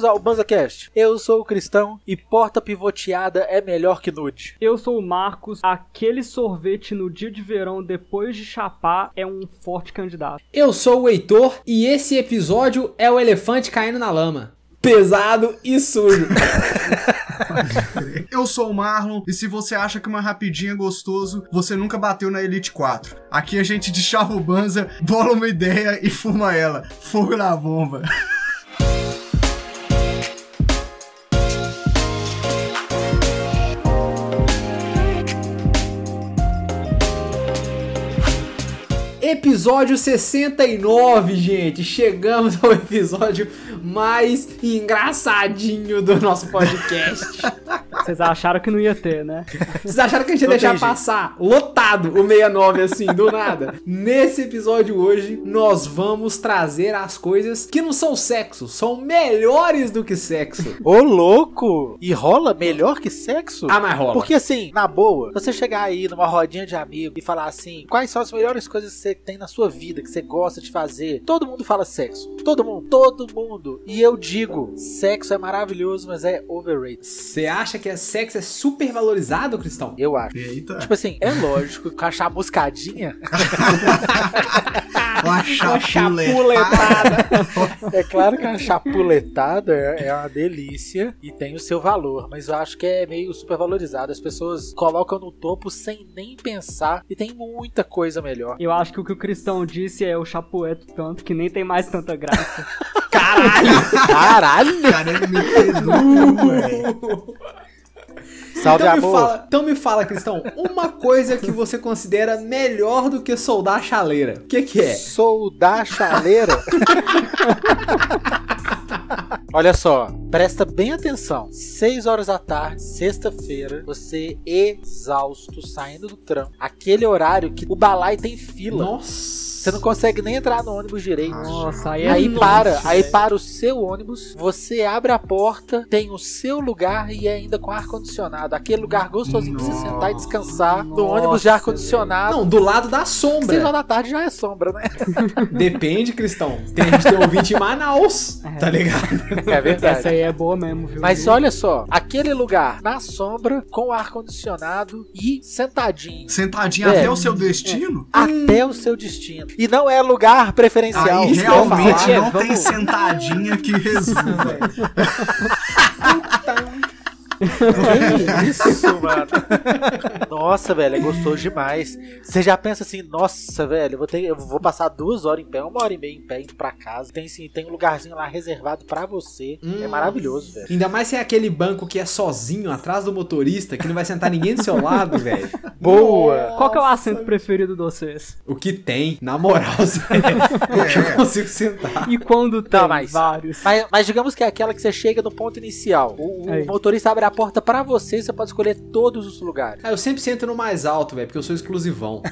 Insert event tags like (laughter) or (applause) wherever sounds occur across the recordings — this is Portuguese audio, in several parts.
bem-vindos ao BanzaCast. Eu sou o Cristão e porta pivoteada é melhor que nude. Eu sou o Marcos. Aquele sorvete no dia de verão depois de chapar é um forte candidato. Eu sou o Heitor e esse episódio é o elefante caindo na lama. Pesado e sujo. Eu sou o Marlon e se você acha que uma rapidinha é gostoso, você nunca bateu na Elite 4. Aqui a gente (laughs) deschava o banza, bola uma ideia e fuma ela. Fogo na bomba. Episódio 69, gente. Chegamos ao episódio mais engraçadinho do nosso podcast. Vocês acharam que não ia ter, né? Vocês acharam que a gente ia Não deixar jeito. passar lotado o 69 assim, do nada? Nesse episódio hoje, nós vamos trazer as coisas que não são sexo, são melhores do que sexo. Ô, louco! E rola melhor que sexo? Ah, mas rola. Porque assim, na boa, você chegar aí numa rodinha de amigo e falar assim, quais são as melhores coisas que você tem na sua vida, que você gosta de fazer? Todo mundo fala sexo. Todo mundo, todo mundo. E eu digo, sexo é maravilhoso, mas é overrated. Você acha que é sexo é super valorizado, Cristão? Eu acho. Eita. Tipo assim, é lógico que achar buscadinha Uma (laughs) chapuleta. É claro que a chapuletada é é uma delícia e tem o seu valor, mas eu acho que é meio supervalorizado. As pessoas colocam no topo sem nem pensar e tem muita coisa melhor. Eu acho que o que o Cristão disse é o chapueto tanto que nem tem mais tanta graça. (laughs) Caralho! Cara, ele me perdoa, velho. Salve Então me, amor! fala, então me fala, Cristão, uma coisa que você considera melhor do que soldar a chaleira. O que, que é? Sou da chaleira. (laughs) Olha só, presta bem atenção. 6 horas da tarde, sexta-feira, você exausto, saindo do trampo. Aquele horário que o balai tem fila. Nossa. Você não consegue nem entrar no ônibus direito. Nossa, aí é Aí noite, para, aí velho. para o seu ônibus, você abre a porta, tem o seu lugar e é ainda com ar-condicionado. Aquele lugar gostosinho pra você sentar e descansar no Nossa, ônibus de ar-condicionado. Não, do lado da Seis sombra. horas da tarde já é sombra, né? (laughs) Depende, Cristão. Tem, gente tem ouvinte em Manaus, É. tá ligado? É (laughs) verdade. Essa aí é boa mesmo, viu? Mas olha só, aquele lugar na sombra, com ar-condicionado e sentadinho. Sentadinho É. até o seu destino? Até o seu destino. E não é lugar preferencial. Aí realmente falar. não Vamos- tem sentadinha que resolva. (laughs) Que (laughs) isso, mano. Nossa, velho, é gostoso demais. Você já pensa assim, nossa, velho, eu vou, ter, eu vou passar duas horas em pé, uma hora e meia em pé, indo pra casa. Tem, sim, tem um lugarzinho lá reservado pra você. É maravilhoso, velho. Ainda mais se é aquele banco que é sozinho, atrás do motorista, que não vai sentar ninguém do seu lado, (laughs) velho. Boa! Qual que é o assento preferido de vocês? O que tem, na moral, (laughs) Zé, o que eu consigo sentar. E quando tem Não, mas- vários? Mas, mas digamos que é aquela que você chega no ponto inicial. O, o Aí. motorista abre a porta pra você e você pode escolher todos os lugares. Ah, eu sempre sento no mais alto, velho, porque eu sou exclusivão. (laughs)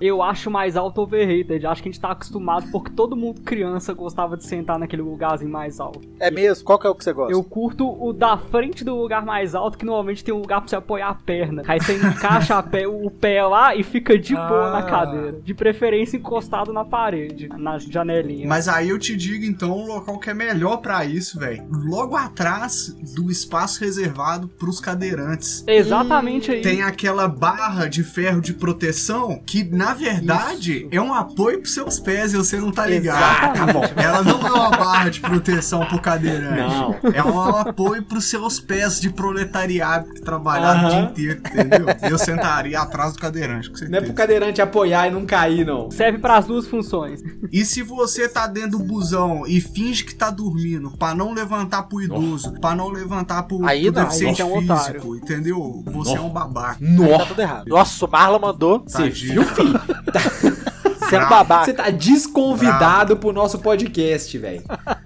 Eu acho mais alto overrated. Acho que a gente tá acostumado porque todo mundo criança gostava de sentar naquele lugarzinho mais alto. É mesmo? Qual que é o que você gosta? Eu curto o da frente do lugar mais alto, que normalmente tem um lugar pra você apoiar a perna. Aí você encaixa a pé- o pé lá e fica de boa Ah. na cadeira. De preferência encostado na parede, na janelinha. Mas aí eu te digo então um local que é melhor pra isso, velho. Logo atrás do espaço reservado pros cadeirantes. Exatamente aí. Tem aquela barra de ferro de proteção que, na verdade, é um apoio pros seus pés e você não tá ligado. Exatamente. Ah, tá bom. (laughs) Ela não é uma barra de proteção pro cadeirante. Não. É um apoio pros seus pés de proletariado que trabalharam o dia inteiro, entendeu? Eu sentaria atrás do cadeirante, com Não é certeza. pro cadeirante apoiar e não cair, não. Serve para as duas funções. E se você tá dentro do busão e finge que tá dormindo pra não levantar pro idoso, pra não levantar pro, Aí pro não, deficiente aí é um físico, otário. entendeu? Você é um babaca. Aí tá Nossa, tudo errado. Nossa, o Marlon mandou. você viu, filho? (laughs) Você é um Bravo. babaca. Você tá desconvidado pro nosso podcast, velho.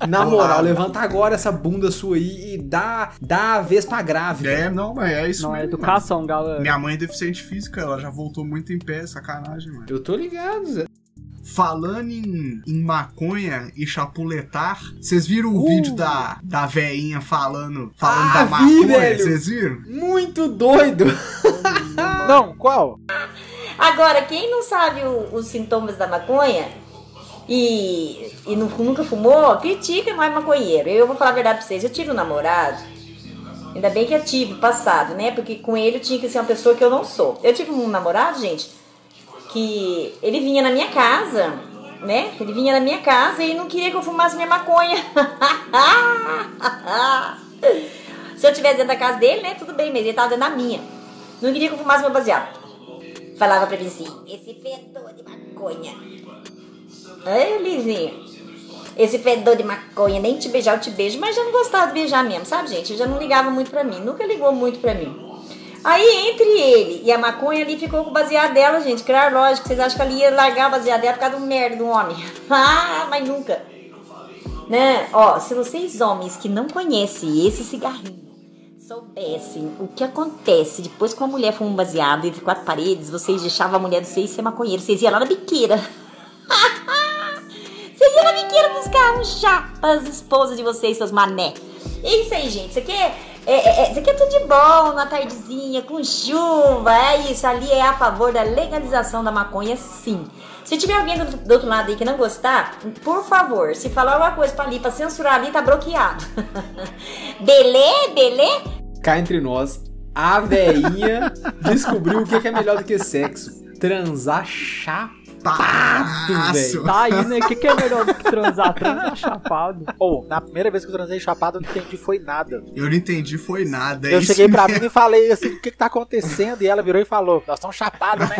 Na moral, Bravo. levanta agora essa bunda sua aí e dá, dá a vez pra grávida. É, não, mas é isso Não é mesmo, educação, mano. galera. Minha mãe é deficiente física, ela já voltou muito em pé, sacanagem, mano. Eu tô ligado, Zé. Falando em, em maconha e chapuletar, vocês viram o Uh. vídeo da, da veinha falando, falando Ah, da maconha? Vocês viram? Muito doido. (laughs) Não, qual? Agora, quem não sabe o- os sintomas da maconha, e, e nu- nunca fumou, critica mais maconheiro. Eu vou falar a verdade pra vocês, eu tive um namorado, ainda bem que eu tive passado, né? Porque com ele eu tinha que ser uma pessoa que eu não sou. Eu tive um namorado, gente, que ele vinha na minha casa, né? Ele vinha na minha casa e não queria que eu fumasse minha maconha. (laughs) Se eu tivesse dentro da casa dele, né? Tudo bem, mas ele tava dentro da minha. Não queria que eu fumasse meu baseado. Falava pra mim assim, esse fedor de maconha. Ai, Lizinha. Esse fedor de maconha, nem te beijar eu te beijo, mas já não gostava de beijar mesmo, sabe, gente? Já não ligava muito pra mim, nunca ligou muito pra mim. Aí, entre ele e a maconha, ali ficou com o baseado dela, gente. Claro, lógico, vocês acham que ela ia largar o baseado dela por causa do merda do homem. (laughs) ah, mas nunca. Né? Ó, se vocês homens que não conhecem esse cigarrinho soubessem o que acontece depois que uma mulher fuma um baseado entre quatro paredes, vocês deixavam a mulher de vocês ser maconheiro, vocês iam lá na biqueira. (laughs) Vocês iam na biqueira buscar um chá para as esposas de vocês, seus mané. É isso aí, gente. Isso aqui é, é, é- isso aqui é tudo de bom, na tardezinha, com chuva. É isso. Ali é a favor da legalização da maconha, sim. Se tiver alguém do, do outro lado aí que não gostar, por favor, se falar alguma coisa pra ali, pra censurar ali, tá bloqueado. (laughs) belê, belê? Cá entre nós, a veinha descobriu o que que é melhor do que sexo. Transar chapado, velho. Tá aí, né? O que, que é melhor do que transar? Transar chapado. Ou, na primeira vez que eu transei chapado, eu não entendi foi nada. Eu não entendi, foi nada. eu isso cheguei pra mim e falei assim, o que que tá acontecendo? E ela virou e falou, nós estamos chapados, né?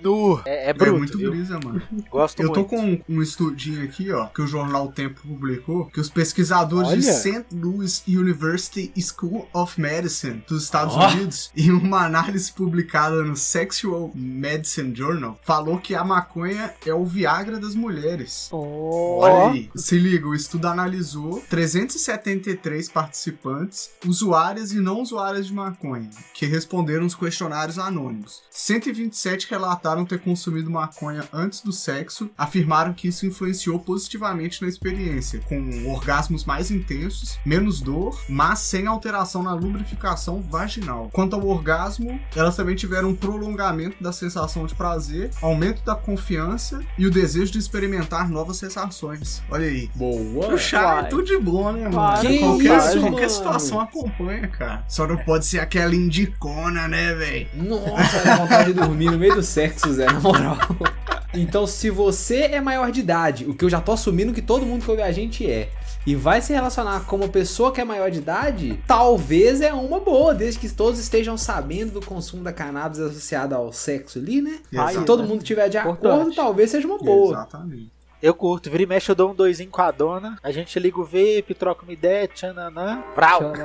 Nu. É, é É bruto, muito viu? brisa, mano. Gosto Eu tô muito. com um, um estudinho aqui, ó, que o jornal O Tempo publicou, que os pesquisadores de Olha. St. Louis University School of Medicine dos Estados Ó. Unidos, (laughs) em uma análise publicada no Sexual Medicine Journal, falou que a maconha é o Viagra das mulheres. Olha aí, se liga, o estudo analisou 373 participantes, usuárias e não usuárias de maconha, que responderam os questionários anônimos. 127 relataram ter consumido maconha antes do sexo, afirmaram que isso influenciou positivamente na experiência, com orgasmos mais intensos, menos dor, mas sem alteração na lubrificação vaginal. Quanto ao orgasmo, elas também tiveram um prolongamento da sensação de prazer, aumento da confiança e o desejo de experimentar novas sensações. Olha aí. Boa. O chá é tudo de bom, né, mano? Que qualquer, isso, qualquer mano? situação acompanha, cara. Só não pode ser aquela indicona, né, velho? Nossa, dá vontade de dormir no meio do sexo, Zé, na moral. (laughs) Então, se você é maior de idade, o que eu já tô assumindo que todo mundo que ouve a gente é, e vai se relacionar com uma pessoa que é maior de idade, talvez é uma boa, desde que todos estejam sabendo do consumo da cannabis associada ao sexo ali, né? Aí, Se todo mundo tiver de acordo, Importante. talvez seja uma boa. Exatamente. Eu curto, vira e mexe, eu dou um doisinho com a dona. A gente liga o vape, troca uma ideia, tchananã. Vral! (laughs)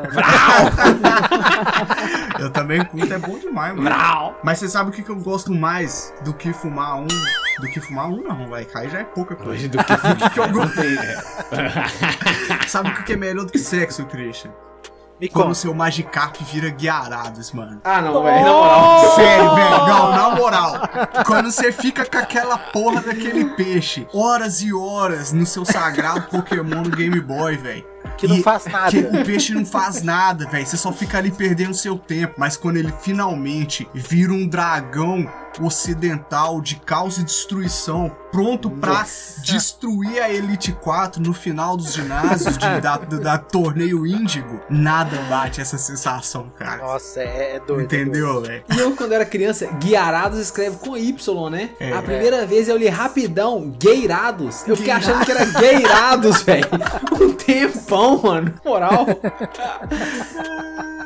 Eu também curto, é bom demais, mano. Mas você sabe o que, que eu gosto mais do que fumar um? Do que fumar um, não, vai cair já é pouca coisa. Do que (laughs) que eu gosto. (laughs) Sabe o que que é melhor do que sexo, Christian? Me Quando o conta. seu Magikarp vira Guiarados, mano. Ah, não, velho, na moral. Sério, velho, não, na moral. Quando você fica com aquela porra daquele peixe, horas e horas no seu sagrado Pokémon no Game Boy, velho. Que não E- faz nada. Que o peixe não faz nada, velho. Você só fica ali perdendo seu tempo. Mas quando ele finalmente vira um dragão ocidental de caos e destruição, pronto pra Nossa. destruir a Elite 4 no final dos ginásios de- da, da, da torneio Índigo, nada bate essa sensação, cara. Nossa, é, é doido. é doido. Entendeu, velho? E eu, quando era criança, Guiarados escreve com Y, né? É. a primeira vez eu li rapidão, Gueirados. Eu fiquei achando que era Gueirados, (laughs) velho. Um tempão, mano. Moral. (laughs)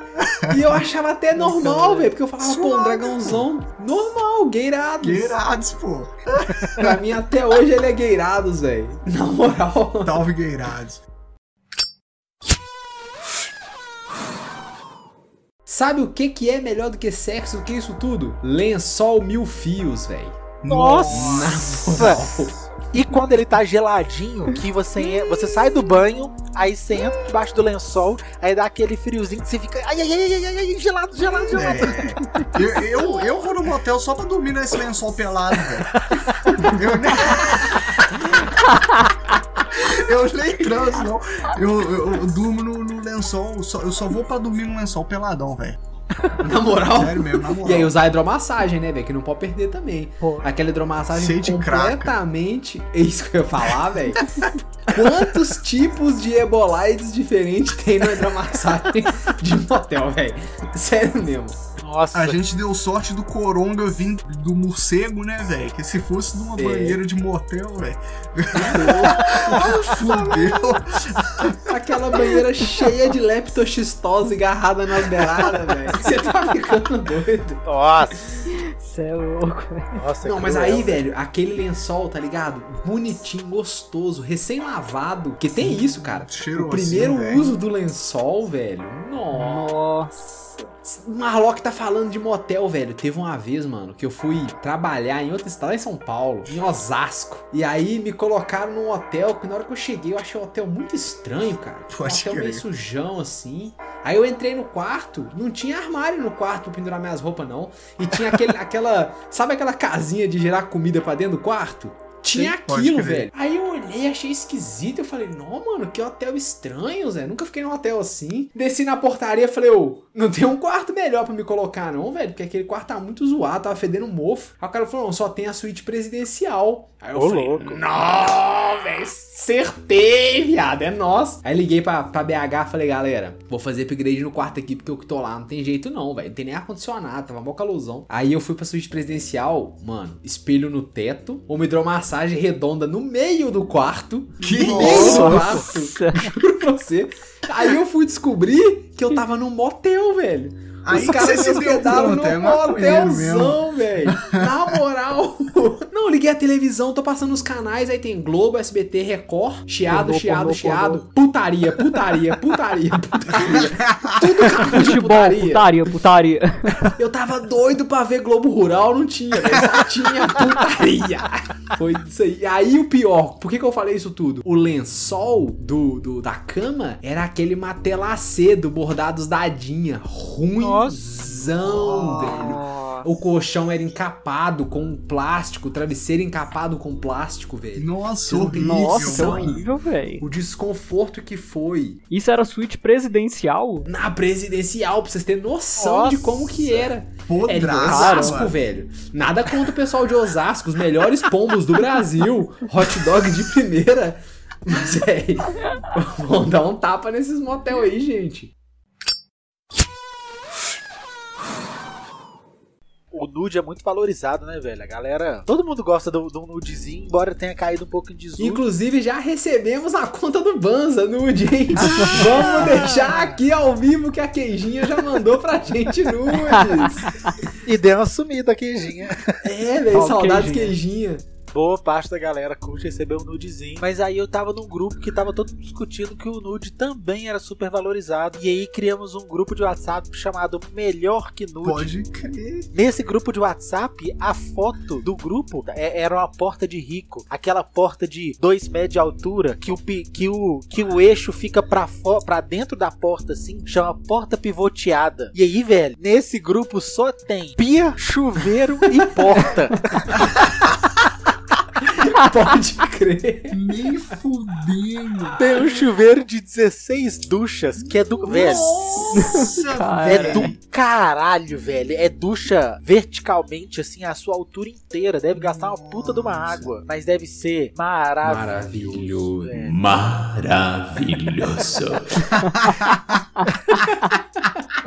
E eu achava até normal, velho. Porque eu falava, pô, um dragãozão. Normal, Gueirados. Gueirados, pô. (laughs) Pra mim, até hoje ele é Gueirados, velho. Na moral. Salve Gueirados. Sabe o que, que é melhor do que sexo, do que isso tudo? Lençol mil fios, velho. Nossa! E quando ele tá geladinho, que você, você sai do banho, aí você entra debaixo do lençol, aí dá aquele friozinho que você fica. Ai, ai, ai, ai, ai, gelado, gelado, gelado. É, eu, eu, eu vou no motel só pra dormir nesse lençol pelado, velho. Eu nem. Eu nem transo, não. Eu, eu, eu durmo no, no lençol, só- eu só vou pra dormir no lençol peladão, velho. (laughs) Na moral. Sério mesmo, na moral. E aí usar hidromassagem, né, velho? Que não pode perder também. Pô. Aquela hidromassagem completamente. É isso que eu ia falar, velho. Quantos (laughs) tipos de ebolides diferentes tem na hidromassagem de motel, velho? Sério mesmo. Nossa. A gente deu sorte do coronga vir do morcego, né, velho? Que se fosse numa É. banheira de motel, velho. Fudeu. (laughs) Aquela banheira cheia de leptoxistose agarrada nas beiradas, velho. (laughs) Você tá ficando doido. Nossa. Cê é louco, velho. Nossa, Não, mas cruel, aí, velho, aquele lençol, tá ligado? Bonitinho, gostoso, recém-lavado. Que tem isso, cara. Cheirosinho, o primeiro velho. uso do lençol, velho. Nossa. Marlock tá falando de motel, velho. Teve uma vez, mano, que eu fui trabalhar em outro estado, lá em São Paulo, em Osasco. E aí me colocaram num hotel, que na hora que eu cheguei eu achei o hotel muito estranho, cara. um hotel meio sujão, assim. Aí eu entrei no quarto, não tinha armário no quarto pra pendurar minhas roupas, não. E tinha aquele, (laughs) aquela. Sabe aquela casinha de gerar comida pra dentro do quarto? Tinha Sim, aquilo, velho. Aí eu olhei, achei esquisito. Eu falei, não, mano, que hotel estranho, Zé. Nunca fiquei num hotel assim. Desci na portaria falei, ô, não tem um quarto melhor pra me colocar, não, velho. Porque aquele quarto tá muito zoado, tava fedendo mofo. Aí o cara falou, não, só tem a suíte presidencial. Aí eu Ô, falei, louco. não, velho, acertei, viado, é nosso. Aí liguei pra, pra BH falei, galera, vou fazer upgrade no quarto aqui, porque eu que tô lá não tem jeito não, velho. Não tem nem ar-condicionado, tava mó calorzão. Aí eu fui pra suíte presidencial, mano, espelho no teto, uma hidromassagem redonda no meio do quarto. Que meio do Nossa. quarto, juro pra você. Aí eu fui descobrir que eu tava num motel, velho. Aí Os que caras se hospedaram é num maconheiro motelzão, velho. Na moral. (laughs) Não, liguei a televisão, tô passando os canais, aí tem Globo, SBT, Record, chiado, Pornô, chiado, pornô, chiado, putaria, putaria, putaria, (laughs) putaria. Tudo acabou de Futebol, putaria. putaria, putaria. (laughs) Eu tava doido pra ver Globo Rural, não tinha, velho. Só tinha putaria. Foi isso aí. Aí o pior, por que, que eu falei isso tudo? O lençol do, do- da cama era aquele matelacê do Bordados da Dinha. Ruimzão, velho. O colchão era encapado com plástico, o travesseiro encapado com plástico, velho. Nossa, horrível. Nossa, é horrível, velho. O desconforto que foi Isso era suíte presidencial? na presidencial, pra vocês terem noção Nossa. de como que era. Era em Podraça, Osasco, mano. velho. Nada contra o pessoal de Osasco, os melhores pombos do Brasil. Hot dog de primeira. Mas, (laughs) velho, vamos dar um tapa nesses motel aí, gente. O nude é muito valorizado, né, velho? A galera. Todo mundo gosta do, do nudezinho, embora tenha caído um pouco em desuso. Inclusive, já recebemos a conta do Banza nude, hein? (laughs) Vamos deixar aqui ao vivo que a Queijinha já mandou pra gente nudes. (laughs) E deu uma sumida, queijinha. É, velho, saudades Queijinha. Queijinha. Boa parte da galera curte receber um nudezinho. Mas aí eu tava num grupo que tava todo discutindo que o nude também era super valorizado. E aí criamos um grupo de WhatsApp chamado Melhor que Nude. Pode crer. Nesse grupo de WhatsApp, a foto do grupo é- era uma porta de rico. Aquela porta de 2 metros de altura, que o, que o, que o eixo fica pra, pra dentro da porta, assim, chama porta pivoteada. E aí, velho, nesse grupo só tem pia, chuveiro e porta. (laughs) (laughs) Pode crer. Nem fudendo. Tem um chuveiro de 16 duchas, que é do. Velho. Nossa, É velho. do caralho, velho. É ducha verticalmente, assim, a sua altura inteira. Deve gastar uma puta de uma água. Mas deve ser maravilhoso. Maravilhoso. velho. Maravilhoso. (laughs)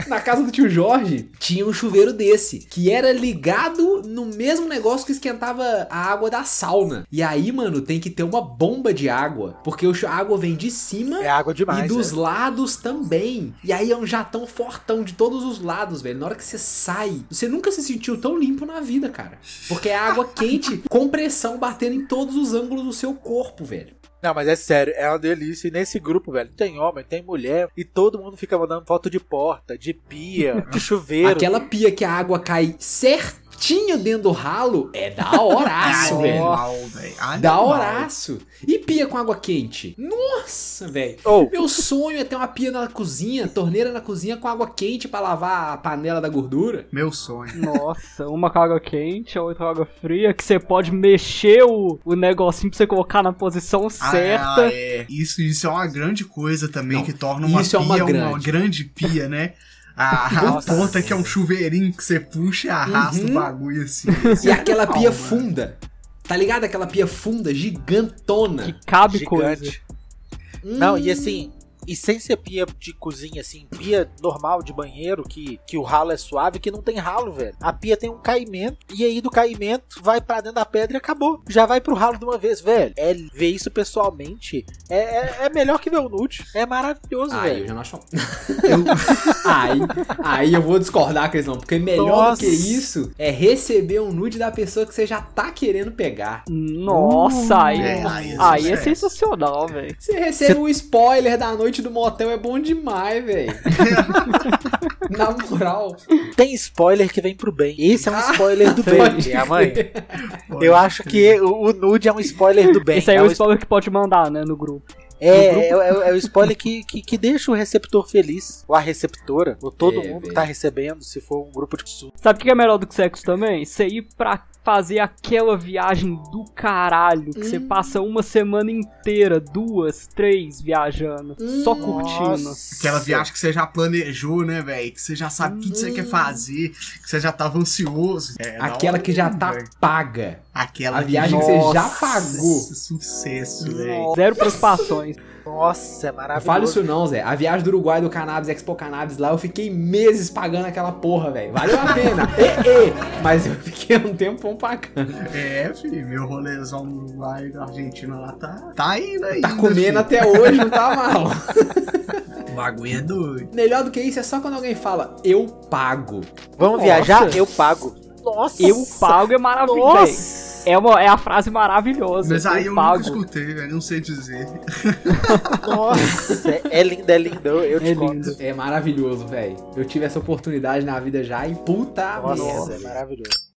Na casa do tio Jorge tinha um chuveiro desse, que era ligado no mesmo negócio que esquentava a água da sauna. E aí, mano, tem que ter uma bomba de água, porque a água vem de cima É água demais. e dos velho. lados também. E aí é um jatão fortão de todos os lados, velho. Na hora que você sai, você nunca se sentiu tão limpo na vida, cara. Porque é água quente com pressão batendo em todos os ângulos do seu corpo, velho. Não, mas é sério, é uma delícia. E nesse grupo, velho, tem homem, tem mulher. E todo mundo fica mandando foto de porta, de pia, de (laughs) chuveiro. Aquela pia que a água cai certinho dentro do ralo é da horaço, velho. Da horaço. E pia com água quente? Nossa, velho. Ou, Meu sonho é ter uma pia na cozinha, torneira na cozinha com água quente pra lavar a panela da gordura. Meu sonho. Nossa, uma com água quente, a outra com água fria, que você pode mexer o, o negocinho pra você colocar na posição certa. Ah, é. Isso, isso é uma grande coisa também Não, que torna uma isso é pia uma uma grande. grande pia, né? A, a ponta que é um chuveirinho que você puxa e arrasta Uhum. o bagulho assim. E aquela pia Calma. funda. Tá ligado? Aquela pia funda gigantona. Que cabe coisa. Gigante. Hum. Não, e assim, e sem ser pia de cozinha, assim, pia normal de banheiro, que, que o ralo é suave, que não tem ralo, velho. A pia tem um caimento, e aí do caimento vai pra dentro da pedra e acabou. Já vai pro ralo de uma vez, velho. É, ver isso pessoalmente é, é, é melhor que ver o nude. É maravilhoso, Aí eu velho. já não acho. (laughs) aí, aí eu vou discordar, Crislão, porque melhor Nossa. do que isso é receber um nude da pessoa que você já tá querendo pegar. Nossa, aí, É, aí é aí é sensacional, velho. Você recebe um spoiler da noite do motel, é bom demais, velho. (laughs) Na moral. Tem spoiler que vem pro bem. Esse é um Ah, spoiler do bem, minha mãe. Eu acho que o, o nude é um spoiler do bem. Esse aí é é o um spoiler que pode mandar, né, no grupo. É, é, é- é o spoiler que, que, que deixa o receptor feliz. Ou a receptora. Ou todo É, mundo que tá recebendo, se for um grupo de pessoas. Sabe o que é melhor do que sexo também? Você ir pra fazer aquela viagem do caralho, que você Hum. passa uma semana inteira, duas, três viajando, só curtindo. Aquela viagem que você já planejou, né, velho? Que você já sabe tudo que você quer fazer, que você já tava ansioso. É, Aquela hora que já mesmo, tá velho. paga. Aquela A viagem que você já pagou. Sucesso, velho. Zero preocupações. Nossa, é Não maravilhoso. fale isso não, Zé. A viagem do Uruguai do Cannabis, Expo Cannabis lá, eu fiquei meses pagando aquela porra, velho. Valeu a pena. (laughs) e, e, mas eu fiquei um tempão pagando. É, filho, meu rolezão no Uruguai da Argentina lá tá, tá indo ainda. Tá comendo filho. até hoje, não tá mal. (laughs) O bagulho é doido. Melhor do que isso é só quando alguém fala, eu pago. Vamos Nossa. viajar? Eu pago. Nossa. Eu pago é maravilhoso. Nossa. É, uma, é a frase maravilhosa. Mas aí eu pago. nunca escutei, velho. Não sei dizer. Nossa. (laughs) É, é lindo, é lindo. Eu, eu te É conto. lindo. É maravilhoso, velho. Eu tive essa oportunidade na vida já e puta Nossa, merda. é maravilhoso.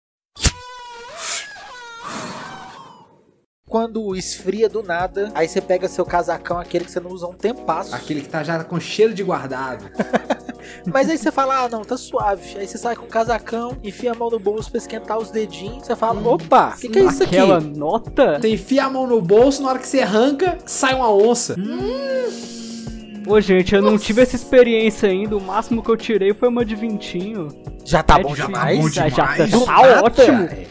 Quando esfria do nada, aí você pega seu casacão, aquele que você não usa há um tempasso. Aquele que tá já com cheiro de guardado. (laughs) Mas aí você fala, ah, não, tá suave. Aí você sai com o casacão, enfia a mão no bolso pra esquentar os dedinhos. Você fala, opa, o que, que é isso aqui? Aquela nota? Você enfia a mão no bolso, na hora que você arranca, sai uma onça. Ô, gente, eu não tive essa experiência ainda. O máximo que eu tirei foi uma de vintinho. Já tá É bom demais? bom Já, já, tá Do nada. ótimo. É.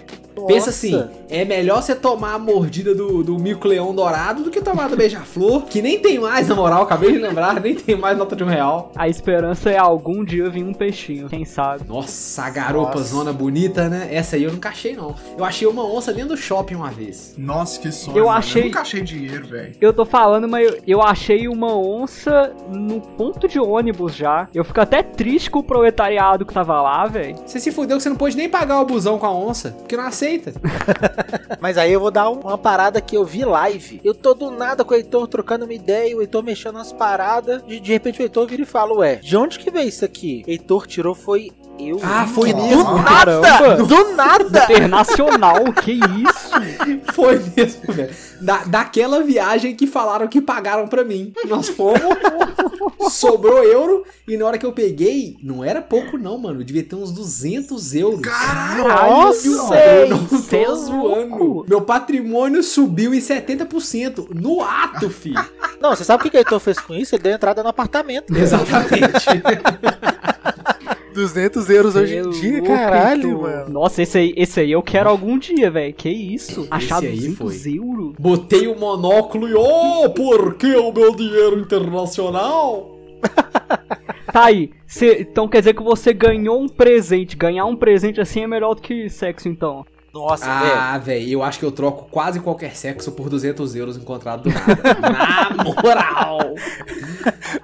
Pensa assim, é melhor você tomar a mordida do, do mico-leão dourado do que tomar do beija-flor, que nem tem mais, na moral, acabei de lembrar, nem tem mais nota de um real. A esperança é algum dia vir um peixinho, quem sabe? Nossa, a garopa Nossa. zona bonita, né? Essa aí eu nunca achei, não. Eu achei uma onça dentro do shopping uma vez. Nossa, que sonho. Eu mano. achei- Eu nunca achei dinheiro, velho. Eu tô falando, mas eu, eu achei uma onça no ponto de ônibus já. Eu fico até triste com o proletariado que tava lá, velho. Você se fudeu que você não pôde nem pagar o busão com a onça, porque não aceita. (laughs) Mas aí eu vou dar um- uma parada que eu vi live. Eu tô do nada com o Heitor trocando uma ideia, o Heitor mexendo nas paradas. De, de repente o Heitor vira e fala: Ué, de onde que veio isso aqui? Heitor tirou, foi eu. Ah, foi do mesmo? nada! Caramba! Do nada! (laughs) Internacional, que isso? (laughs) Foi mesmo, velho. Da, daquela viagem que falaram que pagaram pra mim. Nós fomos, (laughs) sobrou euro, e na hora que eu peguei, não era pouco não, mano. Devia ter uns 200 euros. Nossa, eu não tô cê é zoando. louco. Meu patrimônio subiu em 70% no ato, filho. Não, você sabe o que que o Heitor fez com isso? Ele deu entrada no apartamento. Exatamente. 200 euros hoje em Pelo dia, louco, caralho, Heitor. mano. Nossa, esse aí, esse aí eu quero algum dia, velho. Que isso? Achar aí 200 foi. euros? Botei o monóculo e, oh, por que o meu dinheiro internacional? (laughs) Tá aí. Cê- então quer dizer que você ganhou um presente. Ganhar um presente assim é melhor do que sexo, então. Nossa, velho. Ah, velho, eu acho que eu troco quase qualquer sexo por 200 euros encontrado do nada. (laughs) Na moral!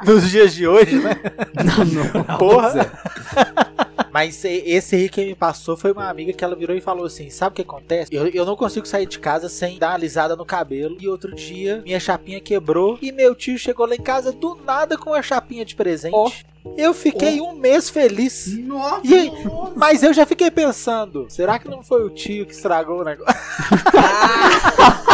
Nos dias de hoje, né? Na moral, Porra. Mas esse aí que me passou foi uma amiga que ela virou e falou assim: Sabe o que acontece? Eu, eu não consigo sair de casa sem dar uma alisada no cabelo. E outro dia, minha chapinha quebrou. E meu tio chegou lá em casa do nada com a chapinha de presente. Ó. Eu fiquei um mês feliz. Nossa. E aí, mas eu já fiquei pensando: será que não foi o tio que estragou o negócio? (laughs)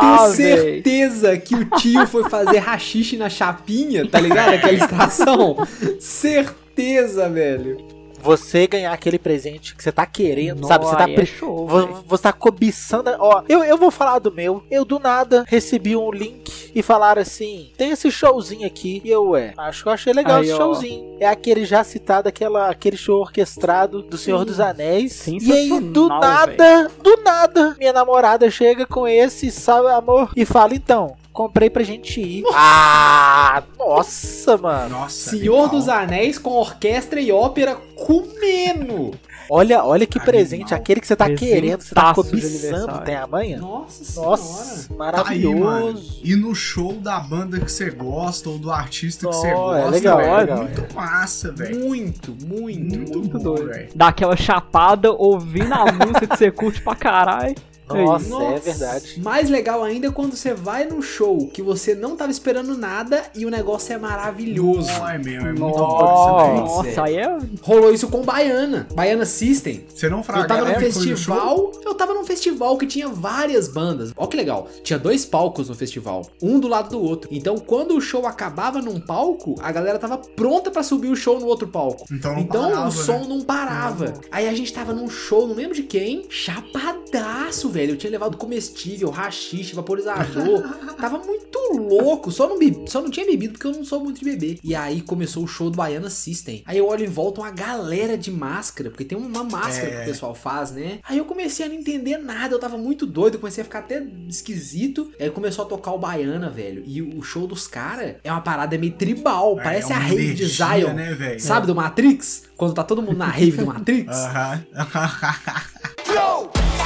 Tenho certeza que o tio foi fazer rachixe na chapinha, tá ligado? Aquela (laughs) extração. certeza, velho. Você ganhar aquele presente que você tá querendo, sabe? Você tá, Nossa, é show, você tá cobiçando. Ó, eu, eu vou falar do meu. Eu do nada recebi um link e falaram assim: tem esse showzinho aqui. E eu, é, acho que eu achei legal Aí, esse ó. showzinho. É aquele já citado, aquela, aquele show orquestrado do Senhor dos Anéis. E aí, do nada, do nada, minha namorada chega com esse, sabe, amor, e fala: então. Comprei pra gente ir. Ah, nossa, mano. Nossa. Senhor animal. dos Anéis com orquestra e ópera comendo. Olha, olha que Animal. presente. Aquele que você tá Presentaço querendo, você tá cobiçando, tem amanhã? Nossa senhora. Nossa, Tá aí, maravilhoso. mano. E no show da banda que você gosta ou do artista que você Oh, gosta, é legal, velho, é legal, muito massa, velho. Muito, muito, Muito, muito bom, doido. velho. Dá aquela chapada ouvindo a (laughs) música que você curte pra caralho. Nossa, Nossa. é verdade. Mais legal ainda é quando você vai num show que você não tava esperando nada e o negócio é maravilhoso. Não, é mesmo, é muito Nossa, bom. Nossa, aí é. Rolou isso com Baiana. Baiana System. Você não Eu fraga tava num né, show? festival. Eu tava num festival que tinha várias bandas. Ó que legal. Tinha dois palcos no festival, um do lado do outro. Então, quando o show acabava num palco, a galera tava pronta pra subir o show no outro palco. Então não Então parava, o som né? não parava. Aí a gente tava num show, não lembro de quem, chapadaço, velho. Eu tinha levado comestível, rachixe, vaporizador. (laughs) tava muito louco. Só não, bebi, só não tinha bebido porque eu não sou muito de beber. E aí começou o show do Baiana System. Aí eu olho em volta uma galera de máscara, porque tem uma máscara É. que o pessoal faz, né? Aí eu comecei a não entender nada, eu tava muito doido, eu comecei a ficar até esquisito. Aí começou a tocar o Baiana, velho. E o show dos caras é uma parada meio tribal, É, parece é a rave de Zion. né? Sabe do Matrix? Quando tá todo mundo na rave do Matrix? (laughs) Aham. Tudo (laughs)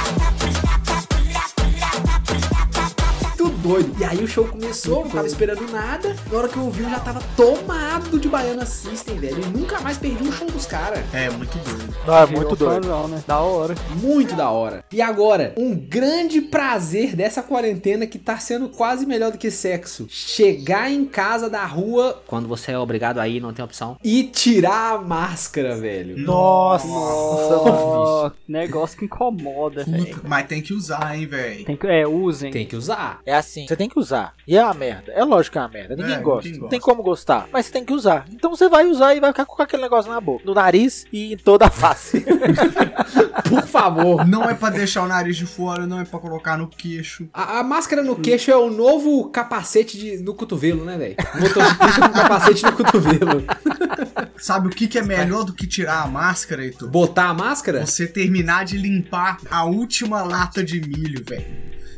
doido. E aí o show começou, não tava esperando nada. Na hora que eu ouvi, eu já tava tomado de Baiana System, velho. E nunca mais perdi um show dos caras. é, muito doido. Não, é muito doido. fãzão, né? Da hora. Muito da hora. E agora, um grande prazer dessa quarentena que tá sendo quase melhor do que sexo. Chegar em casa da rua, quando você é obrigado a ir, não tem opção, e tirar a máscara, velho. Nossa. Ó, negócio que incomoda, velho. Mas tem que usar, hein, velho. Tem que, é, usem. Tem que usar. É assim, você tem que usar. E é uma merda. É lógico que é uma merda. Ninguém É, gosta. ninguém Não tem gosta. como gostar. Mas você tem que usar. Então você vai usar e vai ficar com aquele negócio na boca, no nariz e em toda a face. (laughs) Por favor. Não é pra deixar o nariz de fora, não é pra colocar no queixo. A, a máscara no queixo é o novo capacete de- no cotovelo, né, velho? Motociclista com capacete no cotovelo. Sabe o que, que é melhor do que tirar a máscara, Heitor? Botar a máscara? Você terminar de limpar a última lata de milho, velho.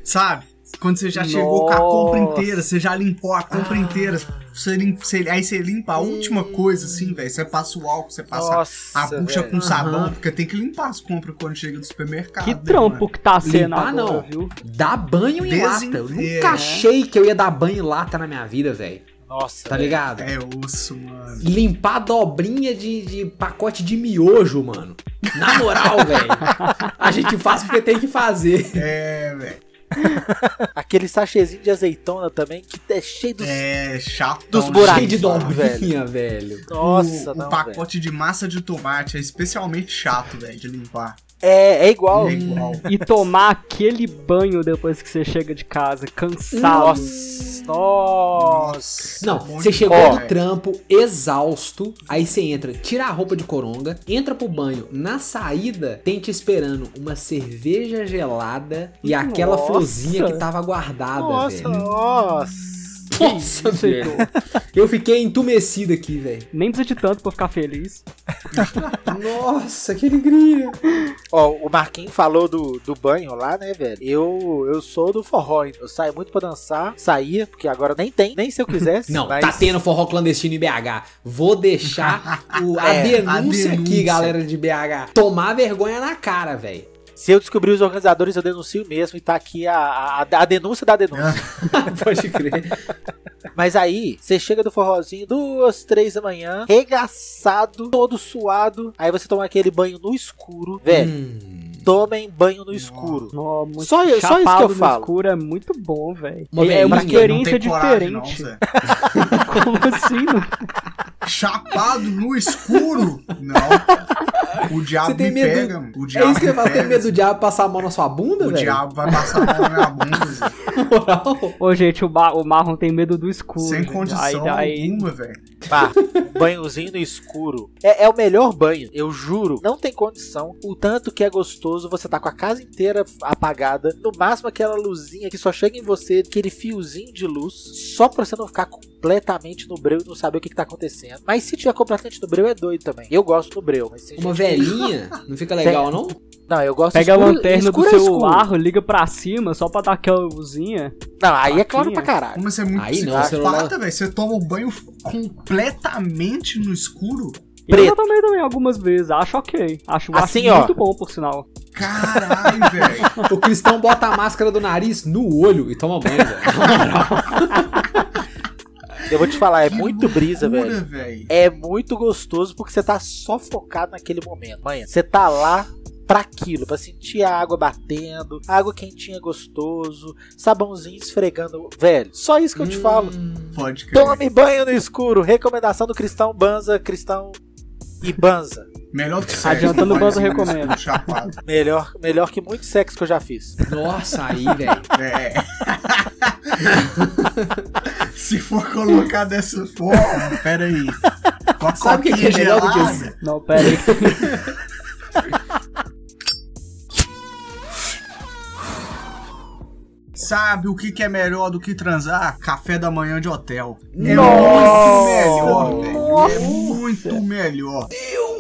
Sabe? Quando você já chegou com a compra Nossa. inteira, você já limpou a compra inteira. Você limpa, você- aí você limpa a última coisa, assim, velho. Você passa o álcool, você passa Nossa, a bucha velho. com sabão, Aham. porque tem que limpar as compras quando chega do supermercado. Que né, trampo mano? que tá sendo Limpar agora, não. viu? Dá banho em lata. Eu nunca é. achei que eu ia dar banho em lata na minha vida, velho. Nossa, Tá velho. ligado? É osso, mano. Limpar dobrinha de, de pacote de miojo, mano. Na moral, (laughs) velho. A gente faz porque tem que fazer. É, velho. (laughs) Aquele sachêzinho de azeitona também, que é cheio dos. É chato. Dos buracos. Cheio de dobrinha, velho. Nossa, o, não. o pacote de massa de tomate é especialmente chato, velho, de limpar. É, é igual. É igual. E tomar aquele banho depois que você chega de casa, cansado. Nossa, nossa. Não, você chegou do trampo exausto, aí você entra, tira a roupa de coronga, entra pro banho. Na saída, tem te esperando uma cerveja gelada e aquela Nossa. florzinha que tava guardada, Nossa, velho. nossa. Nossa, velho. Eu fiquei entumecido aqui, velho. Nem precisa de tanto pra ficar feliz. (laughs) Nossa, que alegria. Ó, o Marquinhos falou do, do banho lá, né, velho? Eu, eu sou do forró, eu saio muito pra dançar, saía, porque agora nem tem, nem se eu quisesse. Não, mas... tá tendo forró clandestino em BH. Vou deixar (laughs) o- a, É, denúncia a aqui, denúncia. galera de BH. Tomar vergonha na cara, velho. Se eu descobrir os organizadores, eu denuncio mesmo e tá aqui a, a, a denúncia da denúncia. (laughs) Pode crer. Mas aí, você chega do forrozinho, duas, três da manhã, regaçado, todo suado. Aí você toma aquele banho no escuro. Velho, Hum. tomem banho no escuro. Ó, muito Só- só isso que eu falo. escuro é muito bom, velho. É uma não Não experiência não, diferente. Zé. (laughs) Como assim? não? Chapado no escuro? Não. O diabo Você tem me medo- pega, mano. O É diabo isso que eu falo, tem medo do diabo passar a mão na sua bunda, O velho? diabo vai passar a mão na minha bunda. (laughs) Moral. Ô, gente, o, o Marlon tem medo do escuro. Sem gente. condição Aí, aí, alguma, velho. Pá, banhozinho no escuro. É, é o melhor banho, eu juro. Não tem condição. O tanto que é gostoso, você tá com a casa inteira apagada. No máximo aquela luzinha que só chega em você, aquele fiozinho de luz. Só pra você não ficar completamente no breu e não saber o que, que tá acontecendo. Mas se tiver completamente no breu, é doido também. Eu gosto do breu, mas Uma velhinha, não fica legal, não? Não, eu gosto Pega a escuro- lanterna do escuro é celular, liga pra cima só pra dar aquela luzinha. Não, aí é claro pra caralho. Como você é muito Aí não, celular- velho. Você toma o banho completamente no escuro. Eu Preto. já tomei também algumas vezes, acho ok. Acho, Assim, acho ó. muito bom, por sinal. Caralho, (laughs) velho. O cristão bota a máscara do nariz no olho e toma banho, velho. (laughs) Eu vou te falar, é Que muito brisa, loucura, velho. velho. É muito gostoso porque você tá só focado naquele momento. Manhã, você tá lá pra aquilo, pra sentir a água batendo, água quentinha gostoso, sabãozinho esfregando. Velho, só isso que eu te falo. Pode crer. Tome banho no escuro. Recomendação do Cristão Banza, Cristão e Banza. Melhor que sexo. Adiantando o Banza banhozinho no recomenda. escuro, Chapado. Melhor, melhor que muito sexo que eu já fiz. Nossa, aí, velho. É. (laughs) Se for colocar dessa forma, pera aí. Com a Sabe o que que é melhor do que isso? Não, pera aí. (laughs) Sabe o que, que é melhor do que transar? Café da manhã de hotel. É Nossa! muito melhor, velho. É muito melhor.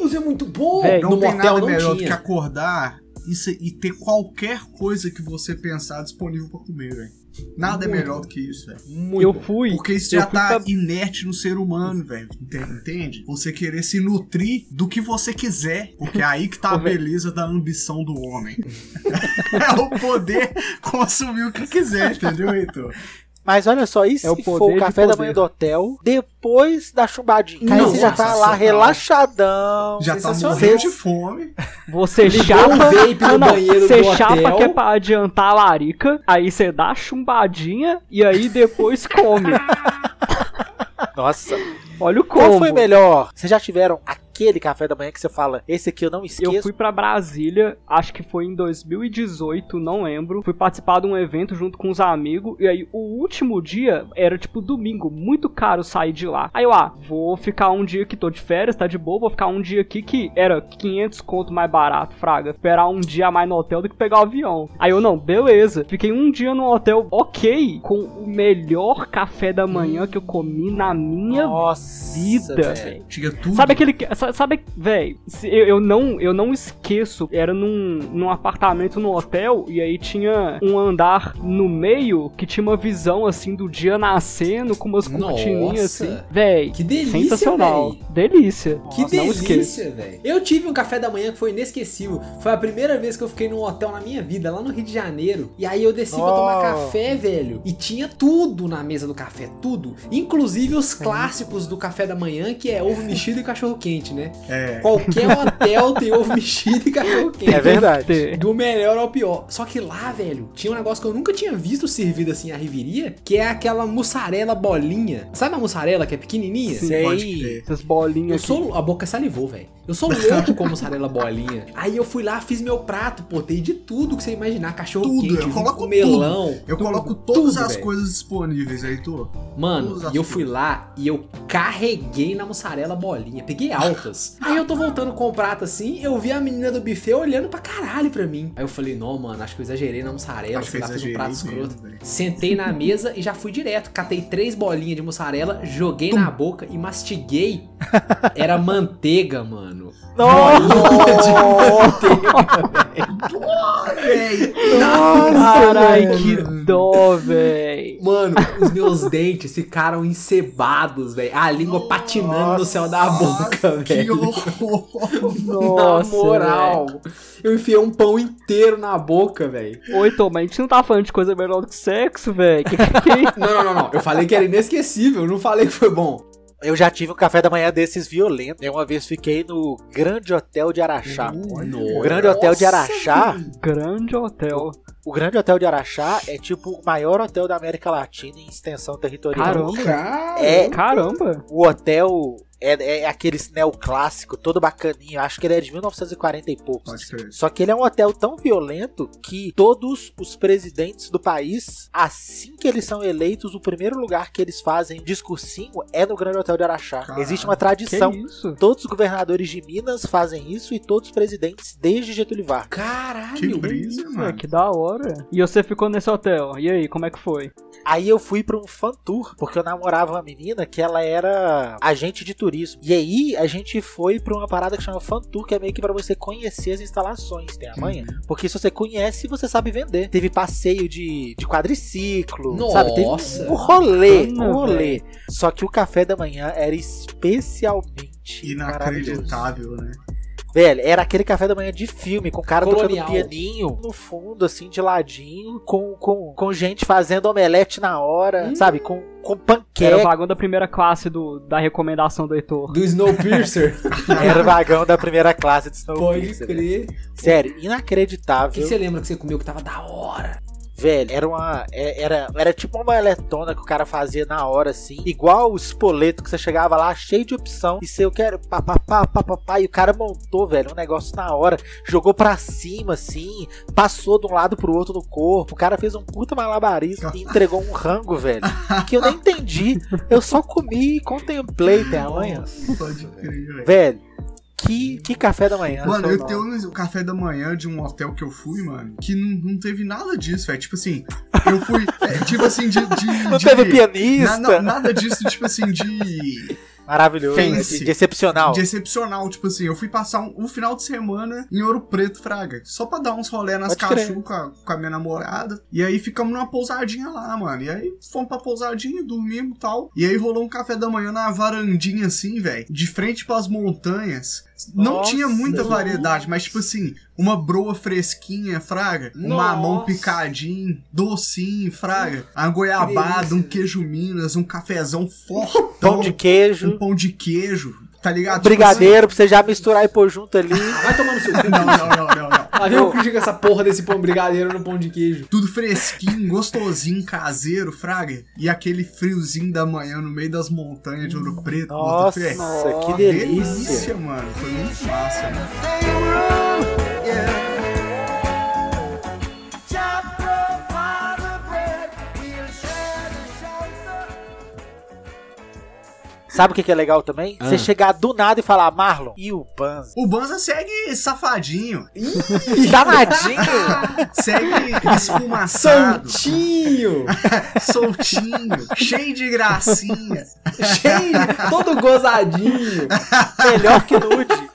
Deus, é muito bom. Véi, Não no tem motel nada não melhor do que acordar e, se- e ter qualquer coisa que você pensar disponível pra comer, velho. Nada é Muito. melhor do que isso, velho. Muito Eu fui. Porque isso já tá pra- inerte no ser humano, velho. Ente- Entende? Você querer se nutrir do que você quiser. Porque é aí que tá (laughs) a beleza da ambição do homem. (laughs) é o poder (laughs) consumir o que quiser, entendeu, Heitor? Mas olha só, e se É o for poder o café da manhã do hotel, depois da chumbadinha? Aí você já tá lá cara. relaxadão. Já tá morrendo de fome. Você chapa. um vape no não, Você do chapa hotel. que é pra adiantar a larica. Aí você dá a chumbadinha e aí depois come. (laughs) Nossa, Olha o qual combo. foi melhor? Vocês já tiveram aquele café da manhã que você fala, esse aqui eu não esqueço? Eu fui pra Brasília, acho que foi em 2018, não lembro. Fui participar de um evento junto com os amigos. E aí, o último dia era tipo domingo, muito caro sair de lá. Aí eu, ah, vou ficar um dia que tô de férias, tá de boa. Vou ficar um dia aqui que era 500 conto mais barato, Fraga. Esperar um dia a mais no hotel do que pegar o avião. Aí eu, não, beleza. Fiquei um dia no hotel, ok, com o melhor café da manhã que eu comi na minha Nossa, vida, tudo. Sabe aquele. Sabe, velho, eu, eu não, eu não esqueço. Era num, num apartamento no hotel e aí tinha um andar no meio que tinha uma visão assim do dia nascendo com umas cortininhas assim. Véi, Que delícia, sensacional. velho. Delícia. Que Nossa, delícia, velho. Eu tive um café da manhã que foi inesquecível. Foi a primeira vez que eu fiquei num hotel na minha vida, lá no Rio de Janeiro. E aí eu desci pra tomar Oh. café, velho. E tinha tudo na mesa do café, tudo. Inclusive os clássicos do café da manhã, que é ovo mexido e cachorro quente, né? É. Qualquer hotel tem ovo mexido e cachorro quente. É verdade. Do melhor ao pior. Só que lá, velho, tinha um negócio que eu nunca tinha visto servido assim a riveria, que é aquela mussarela bolinha. Sabe a mussarela que é pequenininha? Sei. Pode crer. Essas Eu bolinhas aqui. sou. A boca salivou, velho. Eu sou louco com mussarela bolinha. Aí eu fui lá, fiz meu prato, pô, tem de tudo que você imaginar. Cachorro Tudo, quente, eu coloco melão. Eu tudo, coloco todas tudo, as velho. coisas disponíveis, Heitor. Mano, Todas as e eu fui lá e eu carreguei na mussarela bolinha. Peguei altas. Aí eu tô voltando com o prato assim, eu vi a menina do buffet olhando pra caralho pra mim. Aí eu falei, não, mano, acho que eu exagerei na mussarela. Acho lá, fiz um prato escroto. Sentei na mesa e já fui direto. Catei três bolinhas de mussarela, joguei na boca e mastiguei. Era manteiga, mano. Carai, que dó, véi. Mano, os meus dentes ficaram encebados, velho. A língua patinando no céu da boca, Que velho. horror! (laughs) Nossa, na moral. Eu enfiei um pão inteiro na boca, velho. Oi, Tom, mas a gente não tá falando de coisa melhor do que sexo, velho. Que é? Não, não, não, não. Eu falei que era inesquecível, eu não falei que foi bom. Eu já tive um café da manhã desses violentos. Eu uma vez fiquei no Grande Hotel de Araxá. O Grande Hotel de Araxá, Grande hotel. o Grande Hotel de Araxá é tipo o maior hotel da América Latina em extensão territorial. Caramba. Cara. É Caramba. o hotel é, é aquele neoclássico, todo bacaninho. Acho que ele é de 1940 e poucos. Crer. Só que ele é um hotel tão violento que todos os presidentes do país, assim que eles são eleitos, o primeiro lugar que eles fazem discursinho é no Grande Hotel de Araxá. Caralho. Existe uma Que tradição. isso? Todos os governadores de Minas fazem isso e todos os presidentes desde Getúlio Vargas. Caralho. Que brisa, É, mano. que da hora. E você ficou nesse hotel. E aí, como é que foi? Aí eu fui pra um fan tour, porque eu namorava uma menina que ela era agente de turismo. E aí a gente foi pra uma parada que chama fan tour, que é meio que pra você conhecer as instalações, tem a manha. Porque se você conhece, você sabe vender. Teve passeio de, de quadriciclo, Nossa. sabe? Teve um rolê, um rolê. Só que o café da manhã era especialmente. Inacreditável, né? Velho, era aquele café da manhã de filme, com o cara Colonial. tocando pianinho no fundo, assim, de ladinho, com, com, com gente fazendo omelete na hora, Hum. sabe? Com, com Era o panqueca. vagão da primeira classe do, da recomendação do Heitor. Do Snowpiercer. (laughs) Era o vagão da primeira classe Pode Snowpiercer. crer. Sério, O que inacreditável. que você lembra que você comeu que tava da hora? Velho, era uma. é- Era, era tipo uma moeletona que o cara fazia na hora, assim. Igual o espoleto que você chegava lá cheio de opção. E você, eu quero. Pá, pá, pá, pá, pá, pá, e o cara montou, velho, um negócio na hora. Jogou pra cima, assim. Passou de um lado pro outro do corpo. O cara fez um puta malabarismo e entregou um rango, velho. Que eu nem entendi. Eu só comi e contemplei (laughs) até amanhã. Velho. Que, que café da manhã. Mano, eu tenho um café da manhã de um hotel que eu fui, mano, que não, não teve nada disso, velho. Tipo assim, eu fui. é, (laughs) tipo assim, de. de Não de- teve na- pianista. na- nada disso, tipo assim, de. Maravilhoso. Fancy. De, excepcional. De excepcional, tipo assim, eu fui passar um, um final de semana em Ouro Preto, Fraga. Só pra dar uns rolé nas Pode crer. cachu com a, com a minha namorada. E aí ficamos numa pousadinha lá, mano. E aí fomos pra pousadinha, dormimos e tal. E aí rolou um café da manhã na varandinha, assim, velho. De frente pras montanhas. Não Nossa, tinha muita variedade, mas tipo assim, uma broa fresquinha, fraga, um Nossa. mamão picadinho, docinho, fraga, uma goiabada, um queijo Minas, um cafezão fortão, Pão de queijo. um pão de queijo, tá ligado? Brigadeiro pra você já misturar e pôr junto ali. Vai tomar no seu cu. Tipo assim, não, não, não, não, não. Lá vem o Christian com essa porra desse pão brigadeiro no pão de queijo. Tudo fresquinho, gostosinho, caseiro, fraga. E aquele friozinho da manhã no meio das montanhas de Ouro Preto. Nossa, fé. que delícia. delícia, mano. Foi muito massa, mano. Sabe o que que é legal também? Ah. Você chegar do nada e falar, Marlon, e o Banza? O Banza segue safadinho, Danadinho! (laughs) segue esfumaçado, Soltinho! (laughs) soltinho, cheio de gracinha. cheio, todo gozadinho. Melhor que nude.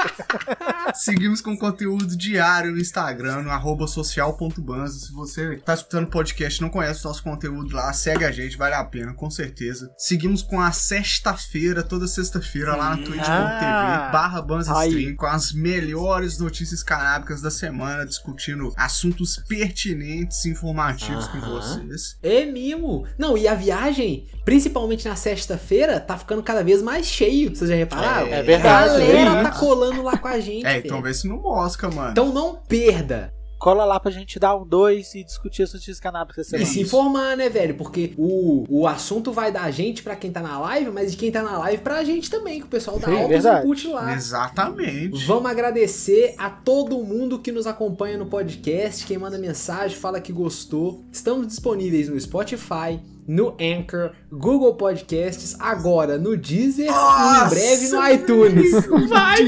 Seguimos com conteúdo diário no Instagram, no arroba social.banza. Se você tá escutando o podcast e não conhece o nosso conteúdo lá, segue a gente, vale a pena, com certeza. Seguimos com a sexta-feira, toda sexta-feira, lá na twitch.tv, Ah. barra Banza Aí. Stream, com as melhores notícias canábicas da semana, discutindo assuntos pertinentes e informativos com vocês. É mimo. Não, e a viagem, principalmente na sexta-feira, tá ficando cada vez mais cheio. Vocês já repararam? É verdade, A galera é tá colando lá com a gente. É, então vê se não mosca, mano. Então não perda. Cola lá pra gente dar um dois e discutir as notícias canábicas essa E se informar, né, velho? Porque o, o assunto vai da gente pra quem tá na live, mas de quem tá na live pra gente também, que o pessoal dá Sim, altos input lá. Exatamente. Vamos agradecer a todo mundo que nos acompanha no podcast, quem manda mensagem, fala que gostou. Estamos disponíveis no Spotify, no Anchor, Google Podcasts, agora no Deezer e em breve no iTunes. (laughs) Vai,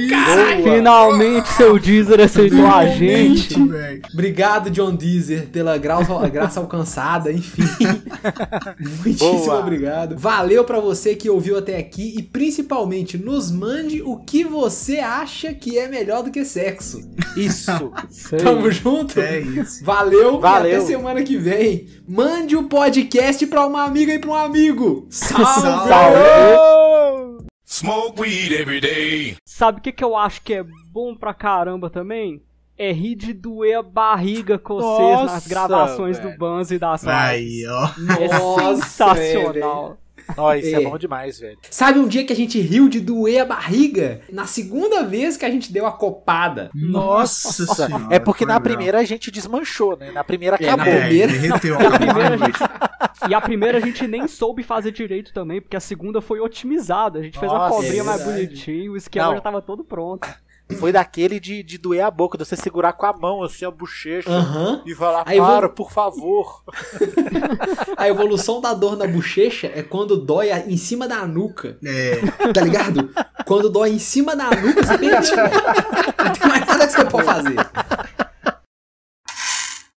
Boa. Finalmente seu Deezer aceitou a gente. Obrigado, John Deezer, pela graça, graça alcançada, enfim. (laughs) Muitíssimo Boa. obrigado. Valeu pra você que ouviu até aqui e principalmente nos mande o que você acha que é melhor do que sexo. Isso. Sei. Tamo junto? É isso. Valeu, Valeu. e até semana que vem. Mande o podcast pra uma amiga e pra um amigo. Salve! (laughs) Salve. Smoke weed every day. Sabe o que, que eu acho que é bom pra caramba também? É rir de doer a barriga com vocês Nossa, nas gravações velho. do Banzo e das. Aí, ó. É Nossa, sensacional. Nossa, isso é. É. bom demais, velho. Sabe um dia que a gente riu de doer a barriga? Na segunda vez que a gente deu a copada. Nossa senhora. É porque na legal. primeira a gente desmanchou, né? Na primeira É, na acabou. primeira- derreteu. Na primeira (laughs) a acabou. gente E a primeira a gente nem soube fazer direito também, porque a segunda foi otimizada. A gente fez a Nossa, cobrinha é mais verdade. bonitinho, o esquema Não. já tava todo pronto. Foi daquele de, de doer a boca, de você segurar com a mão, assim, a bochecha. Aham. E falar, para, por favor. (laughs) A evolução da dor na bochecha é quando dói em cima da nuca. É, Tá ligado? Quando dói em cima da nuca, você pensa. (laughs) Não tem mais nada que você pode fazer.